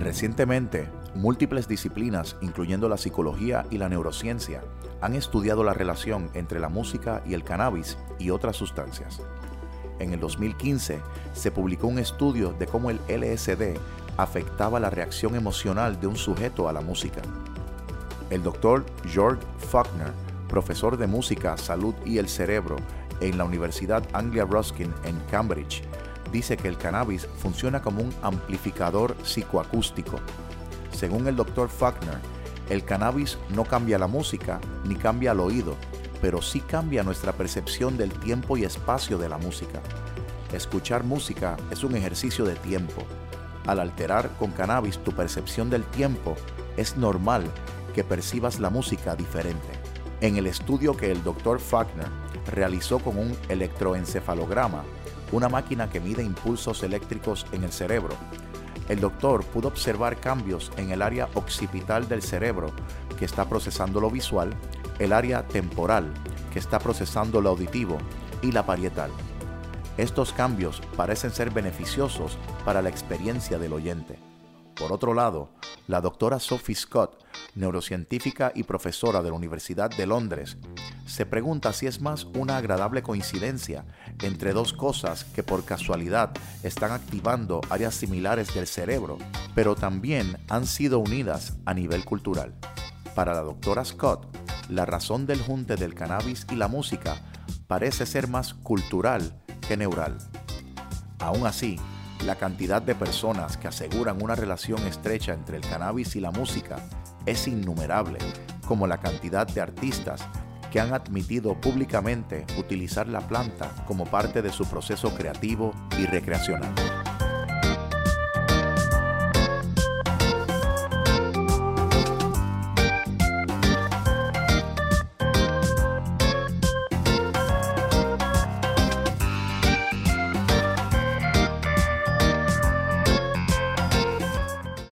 Recientemente, múltiples disciplinas, incluyendo la psicología y la neurociencia, han estudiado la relación entre la música y el cannabis y otras sustancias. En el 2015 se publicó un estudio de cómo el LSD afectaba la reacción emocional de un sujeto a la música. El doctor George Faulkner, profesor de música, salud y el cerebro en la Universidad Anglia Ruskin en Cambridge, dice que el cannabis funciona como un amplificador psicoacústico. Según el Dr. Faulkner, el cannabis no cambia la música ni cambia el oído, pero sí cambia nuestra percepción del tiempo y espacio de la música. Escuchar música es un ejercicio de tiempo. Al alterar con cannabis tu percepción del tiempo, es normal que percibas la música diferente. En el estudio que el Dr. Faulkner realizó con un electroencefalograma, una máquina que mide impulsos eléctricos en el cerebro. El doctor pudo observar cambios en el área occipital del cerebro, que está procesando lo visual, el área temporal, que está procesando lo auditivo, y la parietal. Estos cambios parecen ser beneficiosos para la experiencia del oyente. Por otro lado, la doctora Sophie Scott, neurocientífica y profesora de la Universidad de Londres, se pregunta si es más una agradable coincidencia entre dos cosas que por casualidad están activando áreas similares del cerebro, pero también han sido unidas a nivel cultural. Para la doctora Scott, la razón del junte del cannabis y la música parece ser más cultural que neural. Aún así, la cantidad de personas que aseguran una relación estrecha entre el cannabis y la música es innumerable, como la cantidad de artistas que han admitido públicamente utilizar la planta como parte de su proceso creativo y recreacional.